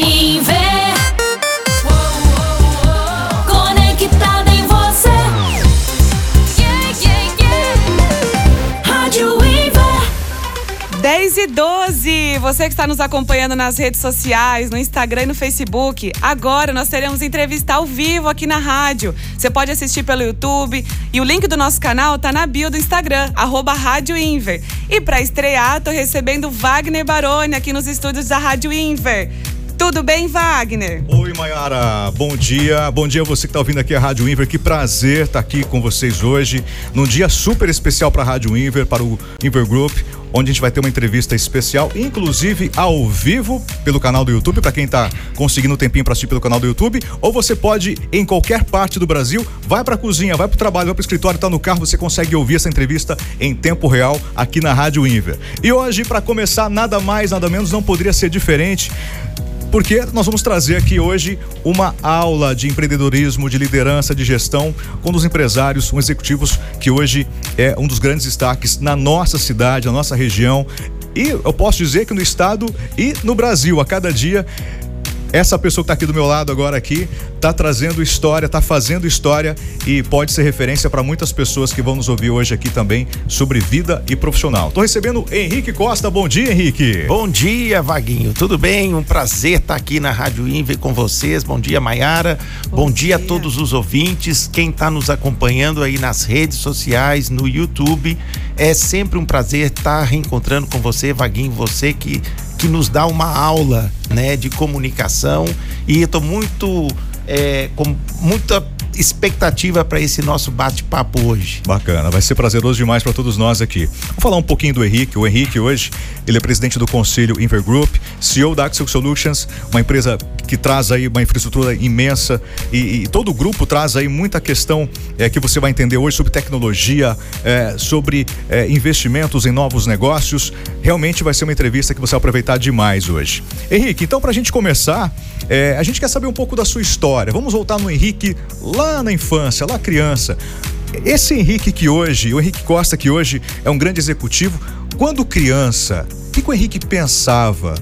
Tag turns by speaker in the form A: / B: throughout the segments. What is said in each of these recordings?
A: Inver. Em você. Inver.
B: 10 e 12, você que está nos acompanhando nas redes sociais, no Instagram e no Facebook, agora nós teremos entrevista ao vivo aqui na rádio. Você pode assistir pelo YouTube e o link do nosso canal tá na bio do Instagram, arroba Rádio Inver. E para estrear, tô recebendo Wagner Baroni aqui nos estúdios da Rádio Inver. Tudo bem, Wagner?
C: Oi, Mayara. Bom dia. Bom dia você que está ouvindo aqui a Rádio Inver. Que prazer estar aqui com vocês hoje, num dia super especial para a Rádio Inver, para o Inver Group, onde a gente vai ter uma entrevista especial, inclusive ao vivo, pelo canal do YouTube, para quem está conseguindo um tempinho para assistir pelo canal do YouTube, ou você pode, em qualquer parte do Brasil, vai para a cozinha, vai para o trabalho, vai para o escritório, está no carro, você consegue ouvir essa entrevista em tempo real aqui na Rádio Inver. E hoje, para começar, nada mais, nada menos, não poderia ser diferente porque nós vamos trazer aqui hoje uma aula de empreendedorismo, de liderança, de gestão com os empresários, um executivos que hoje é um dos grandes destaques na nossa cidade, na nossa região. E eu posso dizer que no estado e no Brasil, a cada dia essa pessoa que está aqui do meu lado agora aqui está trazendo história, está fazendo história e pode ser referência para muitas pessoas que vão nos ouvir hoje aqui também sobre vida e profissional. Estou recebendo Henrique Costa. Bom dia, Henrique.
D: Bom dia, Vaguinho. Tudo bem? Um prazer estar aqui na Rádio Inver com vocês. Bom dia, Maiara. Bom,
B: Bom
D: dia.
B: dia.
D: a todos os ouvintes, quem está nos acompanhando aí nas redes sociais, no YouTube. É sempre um prazer estar reencontrando com você, Vaguinho, você que que nos dá uma aula, né, de comunicação. E estou muito é, com muita expectativa para esse nosso bate-papo hoje.
C: Bacana, vai ser prazeroso demais para todos nós aqui. Vou falar um pouquinho do Henrique. O Henrique hoje, ele é presidente do conselho Inver Group, CEO da Axel Solutions, uma empresa que traz aí uma infraestrutura imensa e, e todo o grupo traz aí muita questão é, que você vai entender hoje sobre tecnologia, é, sobre é, investimentos em novos negócios. Realmente vai ser uma entrevista que você vai aproveitar demais hoje. Henrique, então para a gente começar, é, a gente quer saber um pouco da sua história. Vamos voltar no Henrique lá na infância, lá criança. Esse Henrique que hoje, o Henrique Costa que hoje é um grande executivo, quando criança, o que, que o Henrique pensava?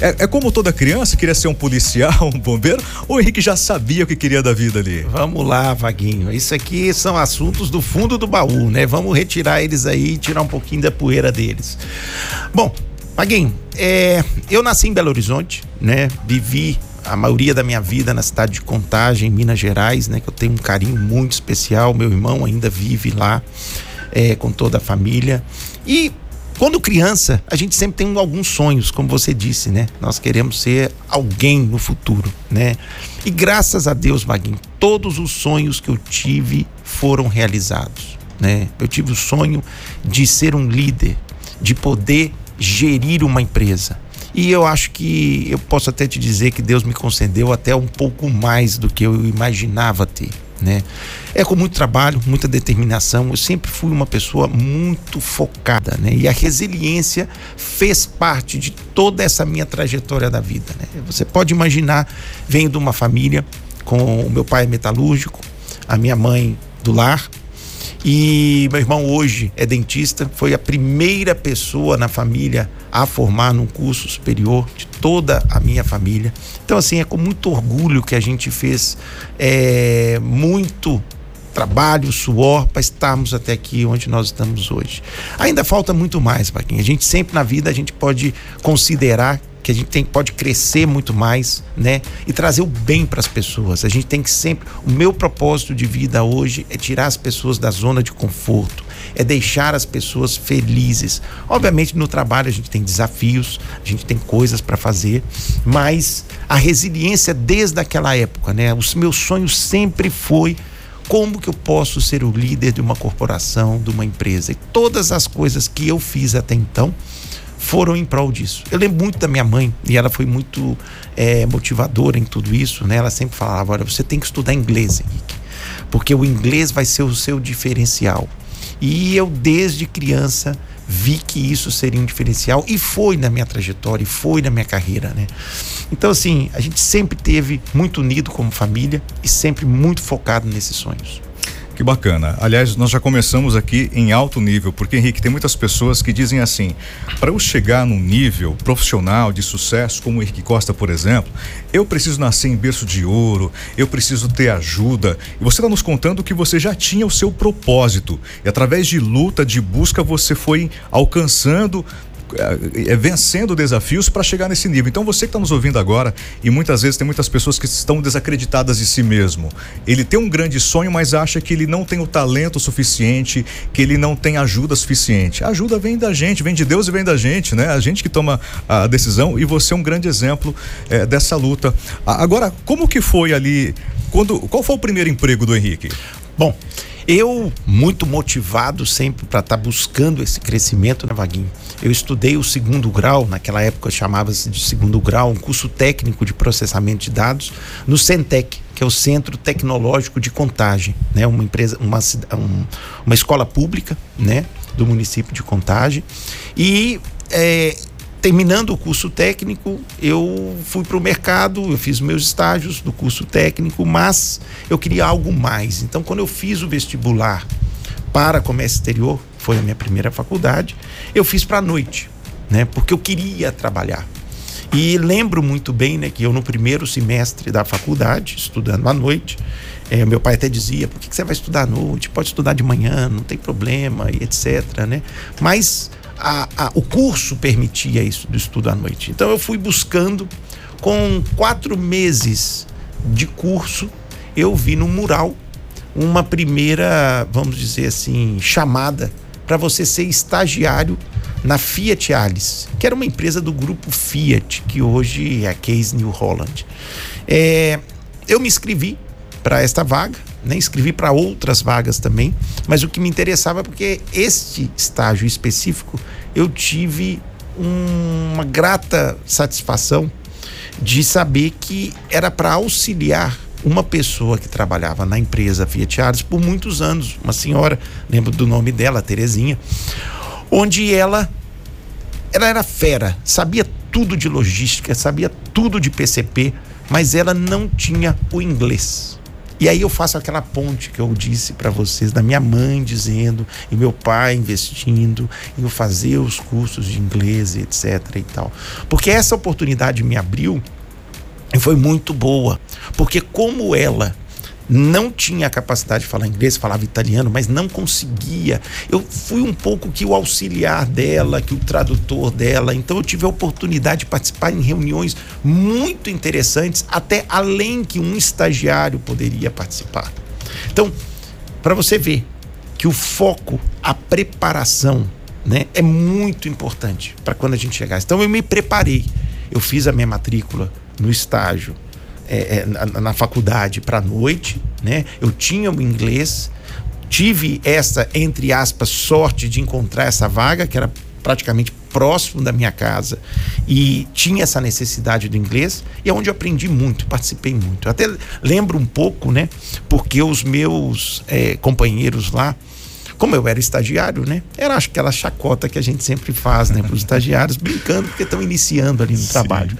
C: É, é, como toda criança, queria ser um policial, um bombeiro, ou o Henrique já sabia o que queria da vida ali?
D: Vamos lá, Vaguinho. Isso aqui são assuntos do fundo do baú, né? Vamos retirar eles aí e tirar um pouquinho da poeira deles. Bom, Vaguinho, é, eu nasci em Belo Horizonte, né? Vivi a maioria da minha vida na cidade de Contagem, em Minas Gerais, né? Que eu tenho um carinho muito especial. Meu irmão ainda vive lá é, com toda a família. E quando criança, a gente sempre tem alguns sonhos, como você disse, né? Nós queremos ser alguém no futuro, né? E graças a Deus, Maguinho, todos os sonhos que eu tive foram realizados, né? Eu tive o sonho de ser um líder, de poder gerir uma empresa. E eu acho que eu posso até te dizer que Deus me concedeu até um pouco mais do que eu imaginava ter né? É com muito trabalho, muita determinação. Eu sempre fui uma pessoa muito focada, né? E a resiliência fez parte de toda essa minha trajetória da vida, né? Você pode imaginar, venho de uma família com o meu pai é metalúrgico, a minha mãe do lar, e meu irmão hoje é dentista, foi a primeira pessoa na família a formar num curso superior de toda a minha família. Então, assim, é com muito orgulho que a gente fez é, muito trabalho, suor para estarmos até aqui onde nós estamos hoje. Ainda falta muito mais, Paquinha. A gente sempre na vida a gente pode considerar que a gente tem, pode crescer muito mais, né? E trazer o bem para as pessoas. A gente tem que sempre. O meu propósito de vida hoje é tirar as pessoas da zona de conforto, é deixar as pessoas felizes. Obviamente, no trabalho a gente tem desafios, a gente tem coisas para fazer, mas a resiliência desde aquela época, né? Os meus sonhos sempre foi como que eu posso ser o líder de uma corporação, de uma empresa. E todas as coisas que eu fiz até então foram em prol disso. Eu lembro muito da minha mãe e ela foi muito é, motivadora em tudo isso, né? Ela sempre falava: olha, você tem que estudar inglês, Henrique, porque o inglês vai ser o seu diferencial. E eu desde criança vi que isso seria um diferencial e foi na minha trajetória, e foi na minha carreira, né? Então assim, a gente sempre teve muito unido como família e sempre muito focado nesses sonhos.
C: Que bacana. Aliás, nós já começamos aqui em alto nível, porque Henrique, tem muitas pessoas que dizem assim: para eu chegar num nível profissional de sucesso, como o Henrique Costa, por exemplo, eu preciso nascer em berço de ouro, eu preciso ter ajuda. E você está nos contando que você já tinha o seu propósito. E através de luta, de busca, você foi alcançando é, vencendo desafios para chegar nesse nível. Então você que está nos ouvindo agora e muitas vezes tem muitas pessoas que estão desacreditadas de si mesmo. Ele tem um grande sonho, mas acha que ele não tem o talento suficiente, que ele não tem ajuda suficiente. A ajuda vem da gente, vem de Deus e vem da gente, né? A gente que toma a decisão e você é um grande exemplo é, dessa luta. Agora, como que foi ali? Quando, qual foi o primeiro emprego do Henrique?
D: Bom, eu, muito motivado sempre para estar tá buscando esse crescimento, né, Vaguinho? Eu estudei o segundo grau, naquela época chamava-se de segundo grau, um curso técnico de processamento de dados, no Centec, que é o Centro Tecnológico de Contagem, né? Uma empresa, uma, um, uma escola pública, né? Do município de Contagem. E é, terminando o curso técnico, eu fui para o mercado, eu fiz meus estágios do curso técnico, mas eu queria algo mais. Então, quando eu fiz o vestibular para comércio exterior, foi a minha primeira faculdade, eu fiz para a noite, né? Porque eu queria trabalhar. E lembro muito bem, né, que eu no primeiro semestre da faculdade, estudando à noite, é, meu pai até dizia: por que, que você vai estudar à noite? Pode estudar de manhã, não tem problema, e etc. Né? Mas a, a, o curso permitia isso do estudo à noite. Então eu fui buscando, com quatro meses de curso, eu vi no mural uma primeira, vamos dizer assim, chamada para você ser estagiário na Fiat Alice, que era uma empresa do grupo Fiat, que hoje é a Case New Holland. É, eu me inscrevi para esta vaga, né? escrevi para outras vagas também, mas o que me interessava é porque este estágio específico eu tive um, uma grata satisfação de saber que era para auxiliar uma pessoa que trabalhava na empresa Fiat Ares por muitos anos, uma senhora, lembro do nome dela, Terezinha, onde ela ela era fera, sabia tudo de logística, sabia tudo de PCP, mas ela não tinha o inglês. E aí eu faço aquela ponte que eu disse para vocês, da minha mãe dizendo, e meu pai investindo, em eu fazer os cursos de inglês, etc e tal. Porque essa oportunidade me abriu e foi muito boa. Porque como ela não tinha a capacidade de falar inglês, falava italiano, mas não conseguia. Eu fui um pouco que o auxiliar dela, que o tradutor dela. Então eu tive a oportunidade de participar em reuniões muito interessantes, até além que um estagiário poderia participar. Então, para você ver que o foco, a preparação, né, é muito importante para quando a gente chegar. Então eu me preparei. Eu fiz a minha matrícula no estágio é, é, na, na, faculdade para noite, né? Eu tinha o inglês, tive essa entre aspas sorte de encontrar essa vaga que era praticamente próximo da minha casa e tinha essa necessidade do inglês e é onde eu aprendi muito, participei muito. Eu até lembro um pouco, né? Porque os meus é, companheiros lá como eu era estagiário, né? Era acho aquela chacota que a gente sempre faz, né, para os estagiários, brincando porque estão iniciando ali no Sim. trabalho.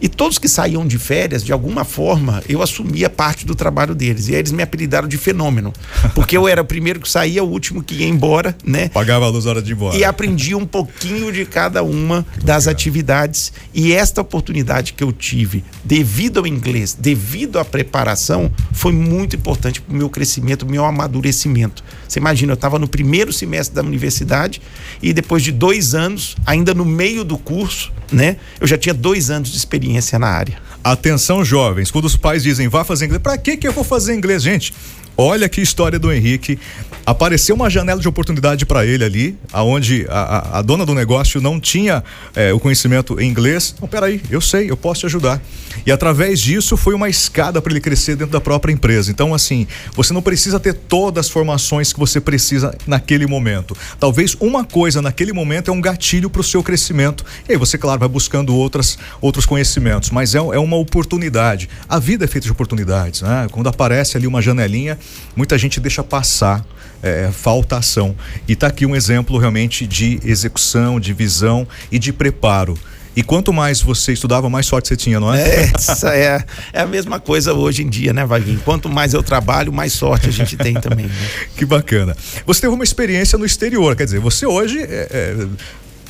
D: E todos que saíam de férias, de alguma forma, eu assumia parte do trabalho deles. E aí eles me apelidaram de fenômeno. Porque eu era o primeiro que saía, o último que ia embora, né?
C: Pagava a luz hora de ir embora.
D: E aprendi um pouquinho de cada uma das atividades. E esta oportunidade que eu tive, devido ao inglês, devido à preparação, foi muito importante para o meu crescimento, meu amadurecimento. Você imagina, eu estava no primeiro semestre da universidade e depois de dois anos, ainda no meio do curso, né? Eu já tinha dois anos de experiência na área.
C: Atenção, jovens, quando os pais dizem vá fazer inglês, para que que eu vou fazer inglês, gente? Olha que história do Henrique. Apareceu uma janela de oportunidade para ele ali, aonde a, a, a, dona do negócio não tinha é, o conhecimento em inglês. Não, peraí, eu sei, eu posso te ajudar. E através disso foi uma escada para ele crescer dentro da própria empresa. Então, assim, você não precisa ter todas as formações que você precisa naquele momento. Talvez uma coisa naquele momento é um gatilho para o seu crescimento. E aí você, claro, vai buscando outras, outros conhecimentos, mas é, é uma oportunidade. A vida é feita de oportunidades, né? Quando aparece ali uma janelinha, muita gente deixa passar, é, falta ação. E está aqui um exemplo realmente de execução, de visão e de preparo. E quanto mais você estudava, mais sorte você tinha, não é?
D: É, essa é, é a mesma coisa hoje em dia, né, Vaguinho? Quanto mais eu trabalho, mais sorte a gente tem também. Né?
C: Que bacana. Você teve uma experiência no exterior, quer dizer, você hoje é, é,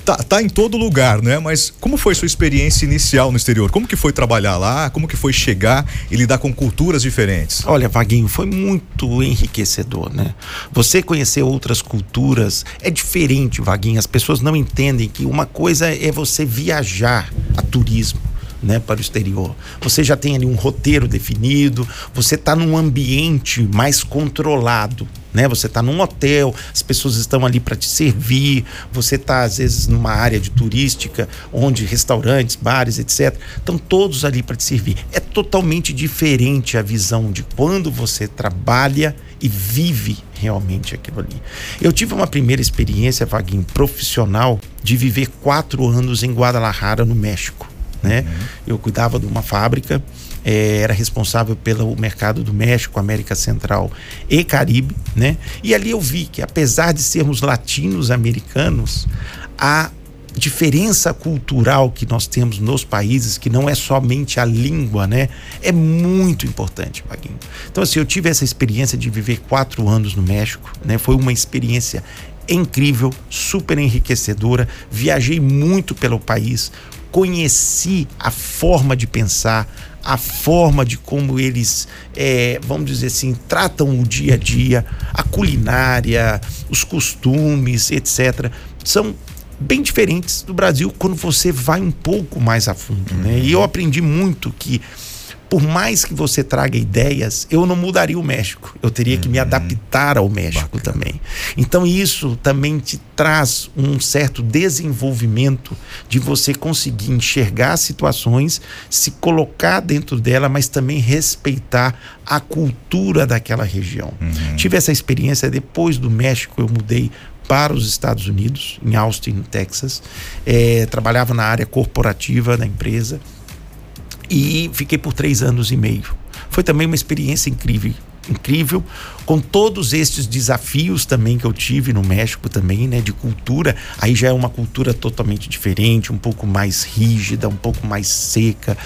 C: tá, tá em todo lugar, né? Mas como foi sua experiência inicial no exterior? Como que foi trabalhar lá? Como que foi chegar e lidar com culturas diferentes?
D: Olha, Vaguinho, foi muito enriquecedor, né? Você conhecer outras culturas é diferente, Vaguinho. As pessoas não entendem que uma coisa é você viajar a turismo. Né, para o exterior. Você já tem ali um roteiro definido, você está num ambiente mais controlado, né? Você está num hotel, as pessoas estão ali para te servir, você está às vezes numa área de turística, onde restaurantes, bares, etc, estão todos ali para te servir. É totalmente diferente a visão de quando você trabalha e vive realmente aquilo ali. Eu tive uma primeira experiência, Vaguinho, profissional, de viver quatro anos em Guadalajara, no México. Né? Uhum. Eu cuidava de uma fábrica é, era responsável pelo mercado do México, América Central e Caribe, né? E ali eu vi que apesar de sermos latinos americanos, a diferença cultural que nós temos nos países, que não é somente a língua, né? É muito importante, Paguinho. Então, assim, eu tive essa experiência de viver quatro anos no México, né? Foi uma experiência incrível, super enriquecedora. Viajei muito pelo país, conheci a forma de pensar, a forma de como eles, é, vamos dizer assim, tratam o dia a dia, a culinária, os costumes, etc., são bem diferentes do Brasil quando você vai um pouco mais a fundo, né? E eu aprendi muito que por mais que você traga ideias, eu não mudaria o México. Eu teria que me uhum. adaptar ao México Bacana. também. Então isso também te traz um certo desenvolvimento de você conseguir enxergar situações, se colocar dentro dela, mas também respeitar a cultura daquela região. Uhum. Tive essa experiência depois do México, eu mudei para os Estados Unidos, em Austin, Texas. É, trabalhava na área corporativa da empresa e fiquei por três anos e meio. Foi também uma experiência incrível, incrível, com todos estes desafios também que eu tive no México também, né, de cultura. Aí já é uma cultura totalmente diferente, um pouco mais rígida, um pouco mais seca,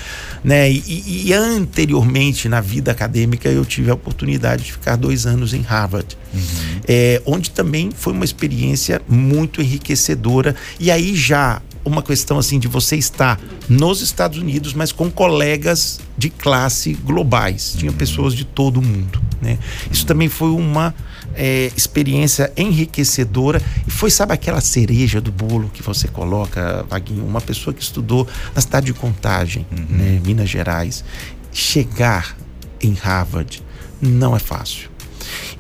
D: né? E, e anteriormente na vida acadêmica eu tive a oportunidade de ficar dois anos em Harvard, uhum. é, onde também foi uma experiência muito enriquecedora. E aí já uma questão assim de você estar nos Estados Unidos, mas com colegas de classe globais. Tinha uhum. pessoas de todo o mundo. Né? Isso também foi uma é, experiência enriquecedora e foi, sabe, aquela cereja do bolo que você coloca, Vaguinho? Uma pessoa que estudou na cidade de Contagem, uhum. né, Minas Gerais, chegar em Harvard não é fácil.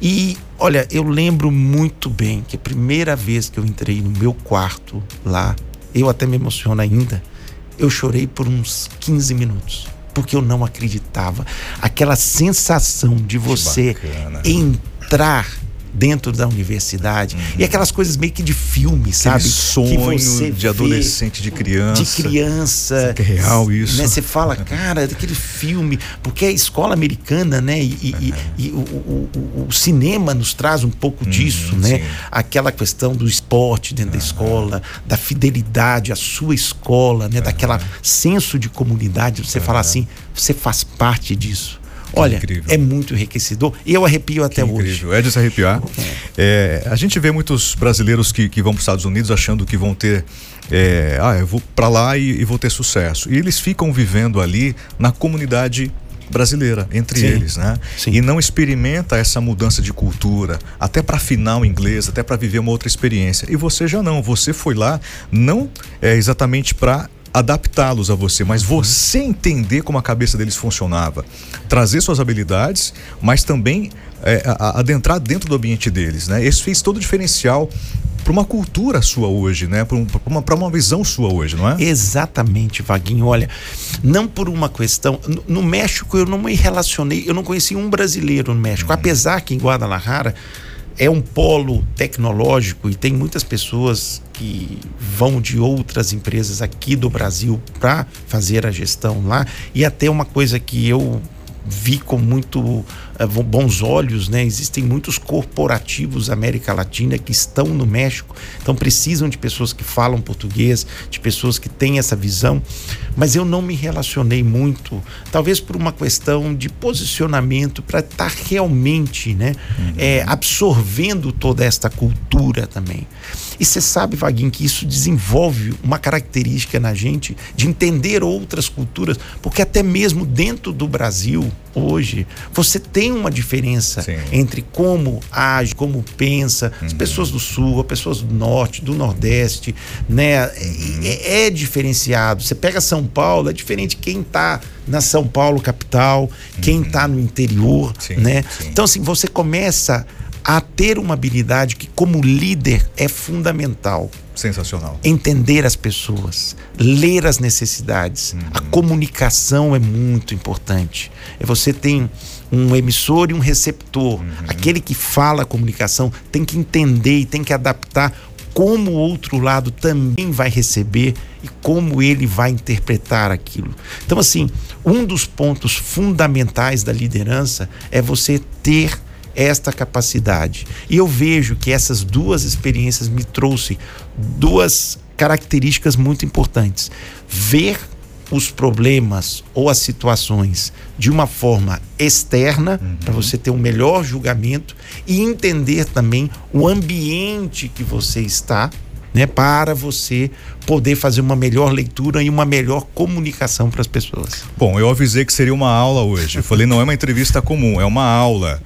D: E olha, eu lembro muito bem que a primeira vez que eu entrei no meu quarto lá eu até me emociono ainda. Eu chorei por uns 15 minutos, porque eu não acreditava. Aquela sensação de você entrar dentto da universidade. Uhum. E aquelas coisas meio que de filme, Aquele sabe?
C: sonho de adolescente, de criança.
D: De criança.
C: Que é real isso.
D: Né? Você fala, cara, daquele filme, porque é escola americana, né? E, uhum. e o, o, o, o, cinema nos traz um pouco uhum, disso, né? Sim. Aquela questão do esporte dentro da escola, da fidelidade à sua escola, né? Daquela senso de comunidade. Você fala assim, você faz parte disso. Olha, incrível. é muito enriquecedor. E eu arrepio até hoje.
C: Incrível. É de se arrepiar. É. É, a gente vê muitos brasileiros que, que vão para os Estados Unidos achando que vão ter. É, ah, eu vou para lá e, e, vou ter sucesso. E eles ficam vivendo ali na comunidade brasileira entre sim, eles, né? Sim. E não experimenta essa mudança de cultura, até para afinar o inglês, até para viver uma outra experiência. E você já não, você foi lá não é exatamente para adaptá-los a você, mas você entender como a cabeça deles funcionava, trazer suas habilidades, mas também é, adentrar dentro do ambiente deles, né? Isso fez todo o diferencial para uma cultura sua hoje, né? Para uma, uma visão sua hoje, não é?
D: Exatamente, Vaguinho. Olha, não por uma questão. No, no México eu não me relacionei, eu não conheci um brasileiro no México, uhum. apesar que em Guadalajara é um polo tecnológico e tem muitas pessoas que vão de outras empresas aqui do Brasil para fazer a gestão lá. E até uma coisa que eu vi com muito bons olhos, né? Existem muitos corporativos da América Latina que estão no México, então precisam de pessoas que falam português, de pessoas que têm essa visão. Mas eu não me relacionei muito, talvez por uma questão de posicionamento para estar realmente, né, eh, absorvendo toda esta cultura também. E você sabe, Vaguinho, que isso desenvolve uma característica na gente de entender outras culturas, porque até mesmo dentro do Brasil, hoje, você tem uma diferença
C: Sim.
D: entre como age, como pensa, as pessoas do sul, as pessoas do norte, do nordeste, né? É, é diferenciado. Você pega São Paulo, é diferente quem tá na São Paulo capital, quem tá no interior,
C: Sim,
D: né?
C: sim.
D: Então, assim, você começa a ter uma habilidade que, como líder, é fundamental
C: Sensacional.
D: entender as pessoas, ler as necessidades. A comunicação é muito importante. É você tem um emissor e um receptor. Aquele que fala a comunicação tem que entender e tem que adaptar como o outro lado também vai receber e como ele vai interpretar aquilo. Então assim, um dos pontos fundamentais da liderança é você ter esta capacidade. E eu vejo que essas duas experiências me trouxe duas características muito importantes. Ver os problemas ou as situações de uma forma externa, para você ter um melhor julgamento e entender também o ambiente que você está, né, para você poder fazer uma melhor leitura e uma melhor comunicação para as pessoas.
C: Bom, eu avisei que seria uma aula hoje. Eu falei, não é uma entrevista comum, é uma aula.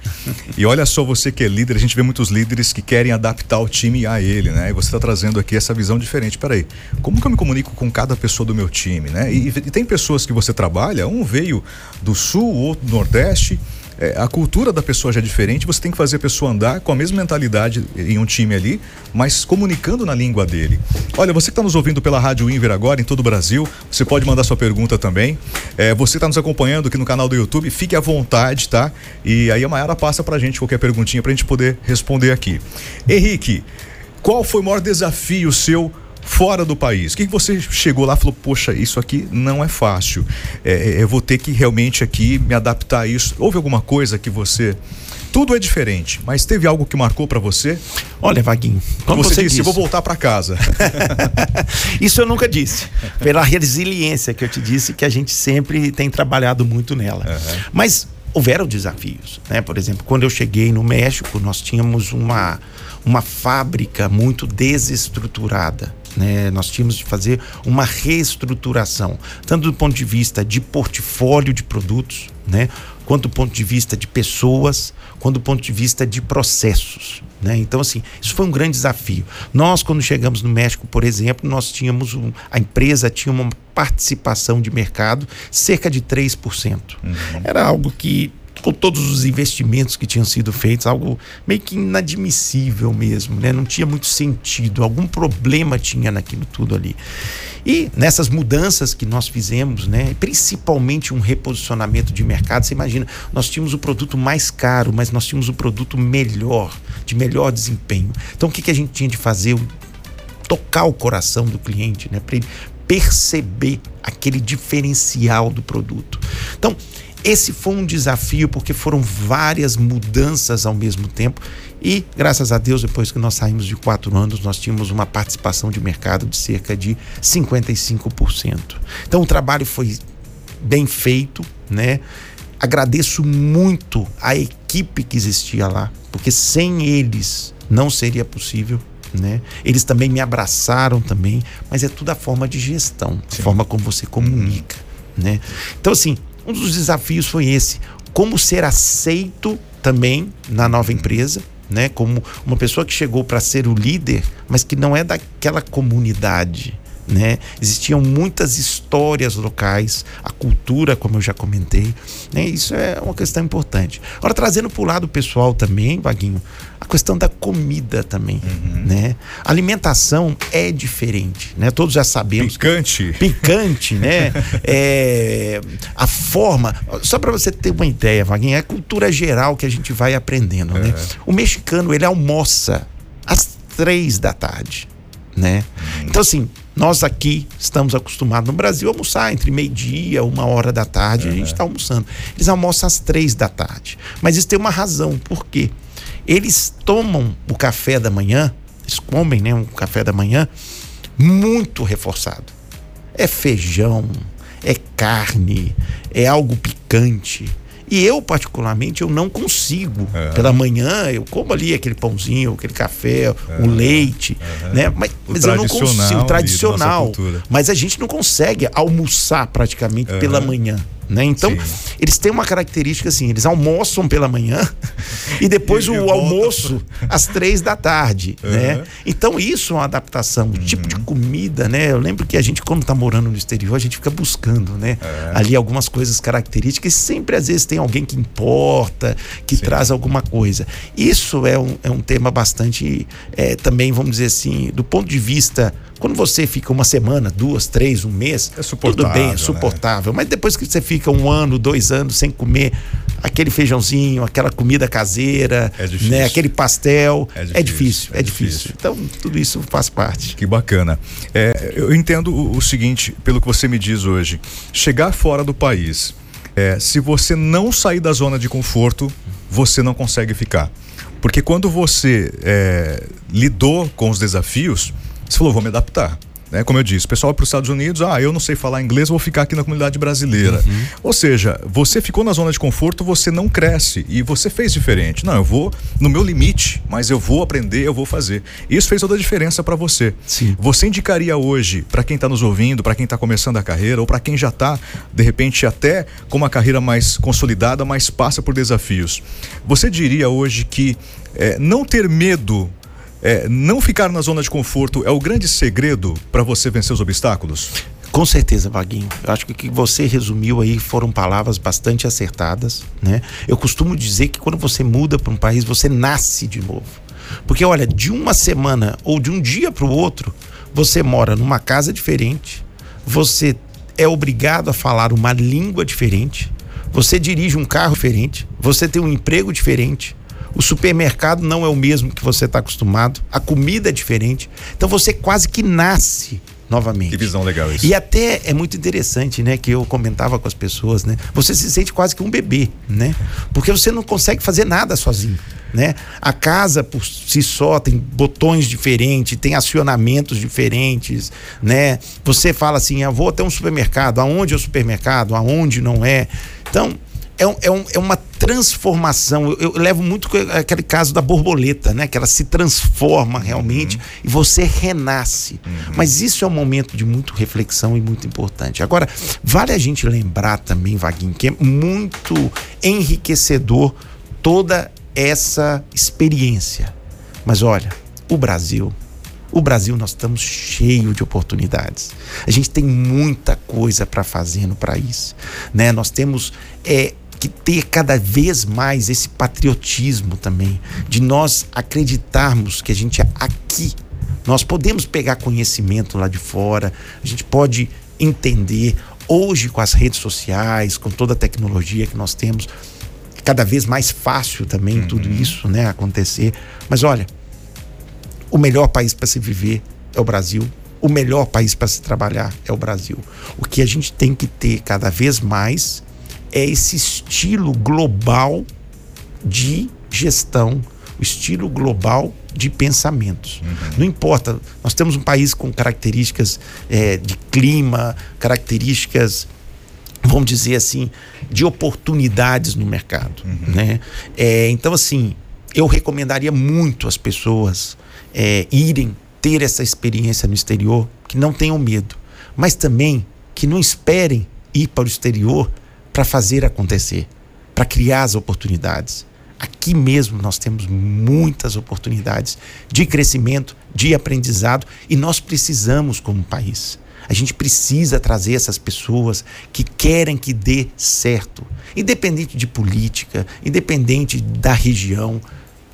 C: E olha só, você que é líder, a gente vê muitos líderes que querem adaptar o time a ele, né? E você está trazendo aqui essa visão diferente. Peraí, como que eu me comunico com cada pessoa do meu time, né? E, e tem pessoas que você trabalha, um veio do sul, outro do nordeste. É, a cultura da pessoa já é diferente, você tem que fazer a pessoa andar com a mesma mentalidade em um time ali, mas comunicando na língua dele. Olha, você que está nos ouvindo pela Rádio Inver agora, em todo o Brasil, você pode mandar sua pergunta também. É, você está nos acompanhando aqui no canal do YouTube, fique à vontade, tá? E aí a Mayara passa pra gente qualquer perguntinha pra gente poder responder aqui. Henrique, qual foi o maior desafio seu fora do país? O que que você chegou lá e falou, poxa, isso aqui não é fácil. É, eu vou ter que realmente aqui me adaptar a isso. Houve alguma coisa que você. Tudo é diferente, mas teve algo que marcou pra você?
D: Olha, Vaguinho, como
C: você,
D: você,
C: disse,
D: disse,
C: eu vou voltar pra casa.
D: Isso eu nunca disse. Pela resiliência que eu te disse, que a gente sempre tem trabalhado muito nela. Mas houveram desafios, né? Por exemplo, quando eu cheguei no México, nós tínhamos uma, uma fábrica muito desestruturada. Né? Nós tínhamos de fazer uma reestruturação, tanto do ponto de vista de portfólio de produtos, né? quanto do ponto de vista de pessoas, quanto do ponto de vista de processos. Né? Então, assim, isso foi um grande desafio. Nós, quando chegamos no México, por exemplo, nós tínhamos um, a empresa tinha uma participação de mercado cerca de 3%. Era algo que com todos os investimentos que tinham sido feitos, algo meio que inadmissível mesmo, né? Não tinha muito sentido, algum problema tinha naquilo tudo ali. E nessas mudanças que nós fizemos, né, principalmente um reposicionamento de mercado, você imagina, nós tínhamos o produto mais caro, mas nós tínhamos o produto melhor, de melhor desempenho. Então o que, que a gente tinha de fazer? Tocar o coração do cliente, né, para ele perceber aquele diferencial do produto. Então, esse foi um desafio porque foram várias mudanças ao mesmo tempo e graças a Deus depois que nós saímos de quatro anos nós tínhamos uma participação de mercado de cerca de 55%. Então o trabalho foi bem feito, né? Agradeço muito a equipe que existia lá porque sem eles não seria possível. Né? Eles também me abraçaram também, mas é tudo a forma de gestão, a forma como você comunica, né? Então assim, um dos desafios foi esse, como ser aceito também na nova empresa, né? Como uma pessoa que chegou para ser o líder, mas que não é daquela comunidade, né? Existiam muitas histórias locais, a cultura, como eu já comentei, né? Isso é uma questão importante. Agora trazendo para o lado pessoal também, Vaguinho, a questão da comida também, né? A alimentação é diferente, né? Todos já sabemos
C: Picante.
D: picante, né? É, a forma. Só para você ter uma ideia, Vaguinho, é a cultura geral que a gente vai aprendendo, né? O mexicano, ele almoça às três da tarde, né? Então, assim, Nós aqui estamos acostumados no Brasil a almoçar entre meio-dia, uma hora da tarde, a gente está almoçando. Eles almoçam às três da tarde. Mas isso tem uma razão, por quê? Eles tomam o café da manhã, eles comem né, um café da manhã muito reforçado. É feijão, é carne, é algo picante. E eu, particularmente, eu não consigo.
C: É.
D: Pela manhã, eu como ali aquele pãozinho, aquele café, o leite, né? Mas, mas eu não consigo. Tradicional. Mas a gente não consegue almoçar praticamente pela manhã. Né? Então,
C: Sim.
D: eles têm uma característica assim: eles almoçam pela manhã e depois
C: E
D: o almoço às três da tarde. Né?
C: Uhum.
D: Então, isso é uma adaptação. O tipo de comida, né? Eu lembro que a gente, quando tá morando no exterior, a gente fica buscando, né?
C: É.
D: Ali algumas coisas características. E sempre, às vezes, tem alguém que importa, que
C: Sim.
D: traz alguma coisa. Isso é um, é um tema bastante, é, também, vamos dizer assim, do ponto de vista. Quando você fica uma semana, duas, três, um mês,
C: É
D: tudo bem,
C: né?
D: é suportável. Mas depois que você fica um ano, dois anos sem comer aquele feijãozinho, aquela comida caseira,
C: É difícil.
D: né, aquele pastel,
C: É
D: é
C: difícil,
D: difícil, é
C: é
D: difícil.
C: difícil.
D: Então, tudo isso faz parte.
C: Que bacana. É, eu entendo o, o seguinte, pelo que você me diz hoje. Chegar fora do país, é, se você não sair da zona de conforto, você não consegue ficar. Porque quando você é, lidou com os desafios, você falou, vou me adaptar. Né? Como eu disse, o pessoal vai para os Estados Unidos, ah, eu não sei falar inglês, vou ficar aqui na comunidade brasileira. Ou seja, você ficou na zona de conforto, você não cresce e você fez diferente. Não, eu vou no meu limite, mas eu vou aprender, eu vou fazer. Isso fez toda a diferença para você.
D: Sim.
C: Você indicaria hoje, para quem está nos ouvindo, para quem está começando a carreira, ou para quem já está, de repente, até com uma carreira mais consolidada, mas passa por desafios. Você diria hoje que eh, não ter medo, eh, não ficar na zona de conforto é o grande segredo para você vencer os obstáculos?
D: Com certeza, Vaguinho. Eu acho que o que você resumiu aí foram palavras bastante acertadas, né? Eu costumo dizer que quando você muda para um país, você nasce de novo. Porque olha, de uma semana ou de um dia para o outro, você mora numa casa diferente, você é obrigado a falar uma língua diferente, você dirige um carro diferente, você tem um emprego diferente, o supermercado não é o mesmo que você está acostumado, a comida é diferente. Então você quase que nasce novamente.
C: Que visão legal isso.
D: E até é muito interessante, né, que eu comentava com as pessoas, né? Você se sente quase que um bebê, né? Porque você não consegue fazer nada sozinho, né? A casa por si só tem botões diferentes, tem acionamentos diferentes, né? Você fala assim, eu vou até um supermercado, aonde é o supermercado, aonde não é. Então, é, um- é um- é uma transformação. Eu, eu levo muito aquele caso da borboleta, né? Que ela se transforma realmente e você renasce. Mas isso é um momento de muito reflexão e muito importante. Agora, vale a gente lembrar também, Vaguinho, que é muito enriquecedor toda essa experiência. Mas olha, o Brasil o Brasil nós estamos cheio de oportunidades. A gente tem muita coisa para fazer no país, né? Nós temos é, que ter cada vez mais esse patriotismo também, de nós acreditarmos que a gente é aqui, nós podemos pegar conhecimento lá de fora, a gente pode entender hoje com as redes sociais, com toda a tecnologia que nós temos, cada vez mais fácil também tudo isso, né, acontecer. Mas olha, o melhor país para se viver é o Brasil. O melhor país para se trabalhar é o Brasil. O que a gente tem que ter cada vez mais é esse estilo global de gestão, o estilo global de pensamentos. Não importa, nós temos um país com características eh, de clima, características vamos dizer assim, de oportunidades no mercado. Né? É, então, assim, eu recomendaria muito as pessoas é, irem ter essa experiência no exterior, que não tenham medo, mas também que não esperem ir para o exterior para fazer acontecer, para criar as oportunidades. Aqui mesmo nós temos muitas oportunidades de crescimento, de aprendizado e nós precisamos como país. A gente precisa trazer essas pessoas que querem que dê certo, independente de política, independente da região.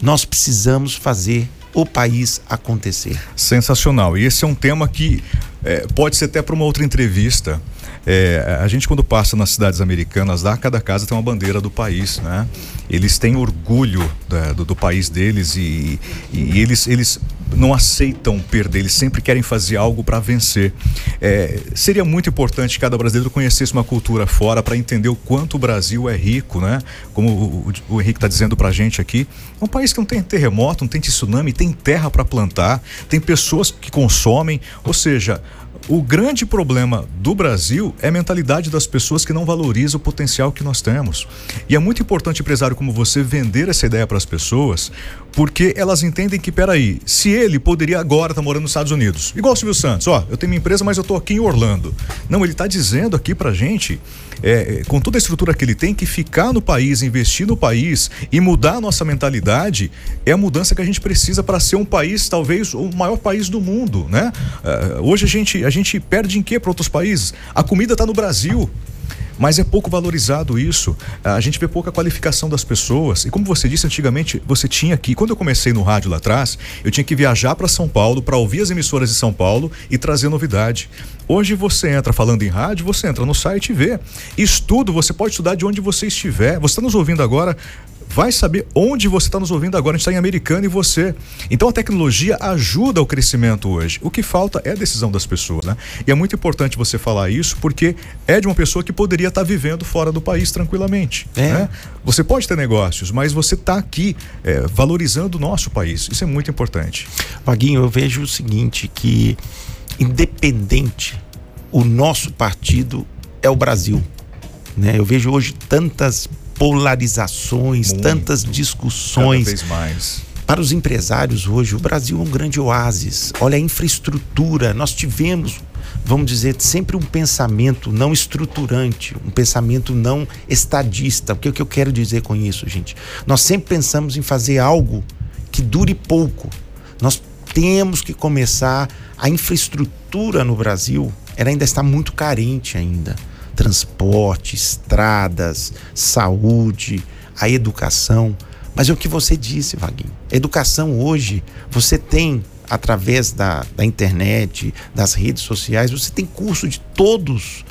D: Nós precisamos fazer o país acontecer.
C: Sensacional. E esse é um tema que é, pode ser até para uma outra entrevista. É, a gente, quando passa nas cidades americanas, lá cada casa tem uma bandeira do país, né? Eles têm orgulho da- do, do país deles e, e eles, eles não aceitam perder, eles sempre querem fazer algo para vencer. É, seria muito importante que cada brasileiro conhecesse uma cultura fora para entender o quanto o Brasil é rico, né? Como o, o, o Henrique está dizendo para a gente aqui. É um país que não tem terremoto, não tem tsunami, tem terra para plantar, tem pessoas que consomem, ou seja, o grande problema do Brasil é a mentalidade das pessoas que não valorizam o potencial que nós temos. E é muito importante, empresário como você, vender essa ideia para as pessoas, porque elas entendem que, peraí, se ele poderia agora estar tá morando nos Estados Unidos, igual o Silvio Santos, ó, eu tenho minha empresa, mas eu estou aqui em Orlando. Não, ele está dizendo aqui pra gente, é, com toda a estrutura que ele tem, que ficar no país, investir no país e mudar a nossa mentalidade é a mudança que a gente precisa para ser um país, talvez, o maior país do mundo, né? Uh, hoje a gente, a gente perde em quê para outros países? A comida está no Brasil mas é pouco valorizado isso. A gente vê pouca qualificação das pessoas. E como você disse, antigamente você tinha que, quando eu comecei no rádio lá atrás, eu tinha que viajar para São Paulo para ouvir as emissoras de São Paulo e trazer novidade. Hoje você entra falando em rádio, você entra no site e vê. Estudo, você pode estudar de onde você estiver. Você está nos ouvindo agora, vai saber onde você está nos ouvindo agora. A gente está em Americana e você. Então a tecnologia ajuda o crescimento hoje. O que falta é a decisão das pessoas, né? E é muito importante você falar isso porque é de uma pessoa que poderia estar tá vivendo fora do país tranquilamente. É. Né? Você pode ter negócios, mas você está aqui é, valorizando o nosso país. Isso é muito importante.
D: Vaguinho, eu vejo o seguinte: que independente, o nosso partido é o Brasil. Né? Eu vejo hoje tantas polarizações, Muito. tantas discussões.
C: Cada vez mais.
D: Para os empresários hoje, o Brasil é um grande oásis. Olha a infraestrutura. Nós tivemos, vamos dizer, sempre um pensamento não estruturante, um pensamento não estadista. O que, é que eu quero dizer com isso, gente? Nós sempre pensamos em fazer algo que dure pouco. Nós temos que começar. A infraestrutura no Brasil, ela ainda está muito carente ainda transporte, estradas, saúde, a educação. Mas é o que você disse, Vaguinho. educação hoje, você tem, através da, da internet, das redes sociais, você tem curso de todos,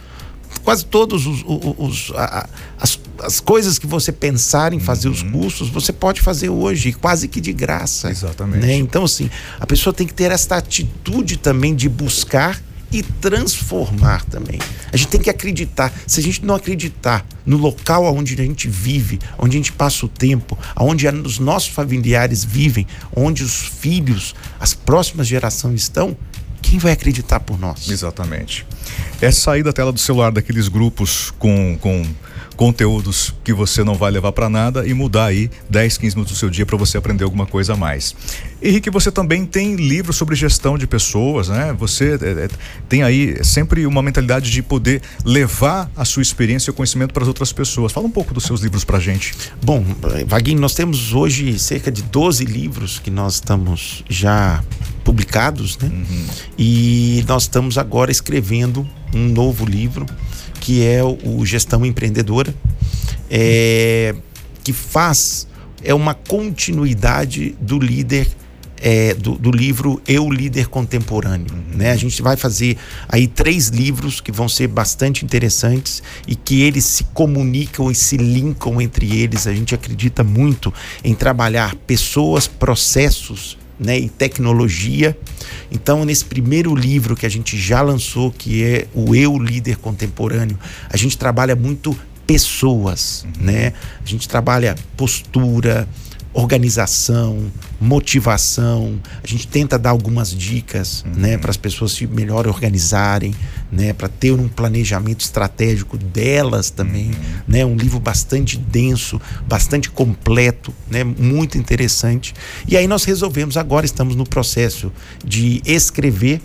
D: quase todos os, os, os a, as, as coisas que você pensar em fazer uhum. os cursos, você pode fazer hoje, quase que de graça.
C: Exatamente.
D: Né? Então, assim, a pessoa tem que ter esta atitude também de buscar e transformar também. A gente tem que acreditar. Se a gente não acreditar no local onde a gente vive, onde a gente passa o tempo, onde os nossos familiares vivem, onde os filhos, as próximas gerações estão, quem vai acreditar por nós?
C: Exatamente. É sair da tela do celular daqueles grupos com, com conteúdos que você não vai levar para nada e mudar aí 10, 15 minutos do seu dia para você aprender alguma coisa a mais. Henrique, você também tem livros sobre gestão de pessoas, né? Você é, é, tem aí sempre uma mentalidade de poder levar a sua experiência e o conhecimento para as outras pessoas. Fala um pouco dos seus livros para gente.
D: Bom, Vaguinho, nós temos hoje cerca de 12 livros que nós estamos já publicados, né? Uhum. E nós estamos agora escrevendo um novo livro que é o Gestão Empreendedora, é, que faz é uma continuidade do líder é, do, do, livro Eu Líder Contemporâneo. Uhum. Né? A gente vai fazer aí três livros que vão ser bastante interessantes e que eles se comunicam e se linkam entre eles. A gente acredita muito em trabalhar pessoas, processos né, e tecnologia. Então, nesse primeiro livro que a gente já lançou, que é o Eu Líder Contemporâneo, a gente trabalha muito pessoas, uhum. né? A gente trabalha postura, organização, motivação. A gente tenta dar algumas dicas, uhum. né, para as pessoas se melhor organizarem, né, para ter um planejamento estratégico delas também, uhum. né? Um livro bastante denso, bastante completo, né, muito interessante. E aí nós resolvemos agora estamos no processo de escrever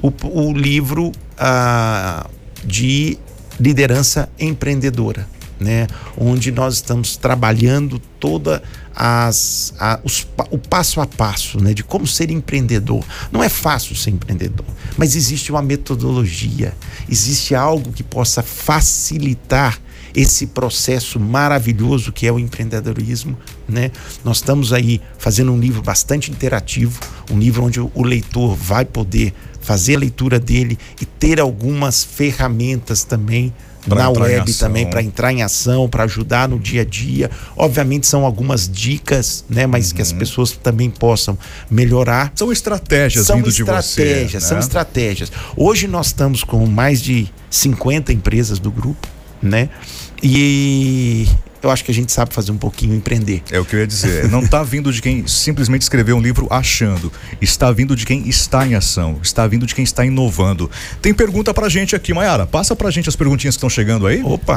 D: o, o livro ah, de liderança empreendedora né? Onde nós estamos trabalhando toda as, a, os, o passo a passo, né? De como ser empreendedor. Não é fácil ser empreendedor, mas existe uma metodologia, existe algo que possa facilitar esse processo maravilhoso que é o empreendedorismo, né? Nós estamos aí fazendo um livro bastante interativo, um livro onde o leitor vai poder fazer a leitura dele e ter algumas ferramentas também
C: Pra
D: na web também para entrar em ação, para ajudar no dia a dia. Obviamente são algumas dicas, né, mas que
C: Uhum.
D: as pessoas também possam melhorar.
C: São estratégias
D: São
C: vindo de você.
D: estratégias, são
C: né?
D: estratégias. Hoje nós estamos com mais de 50 empresas do grupo, né? E eu acho que a gente sabe fazer um pouquinho empreender.
C: É o que eu ia dizer. Não está vindo de quem simplesmente escreveu um livro achando. Está vindo de quem está em ação. Está vindo de quem está inovando. Tem pergunta pra gente aqui, Mayara. Passa pra gente as perguntinhas que estão chegando aí.
D: Opa,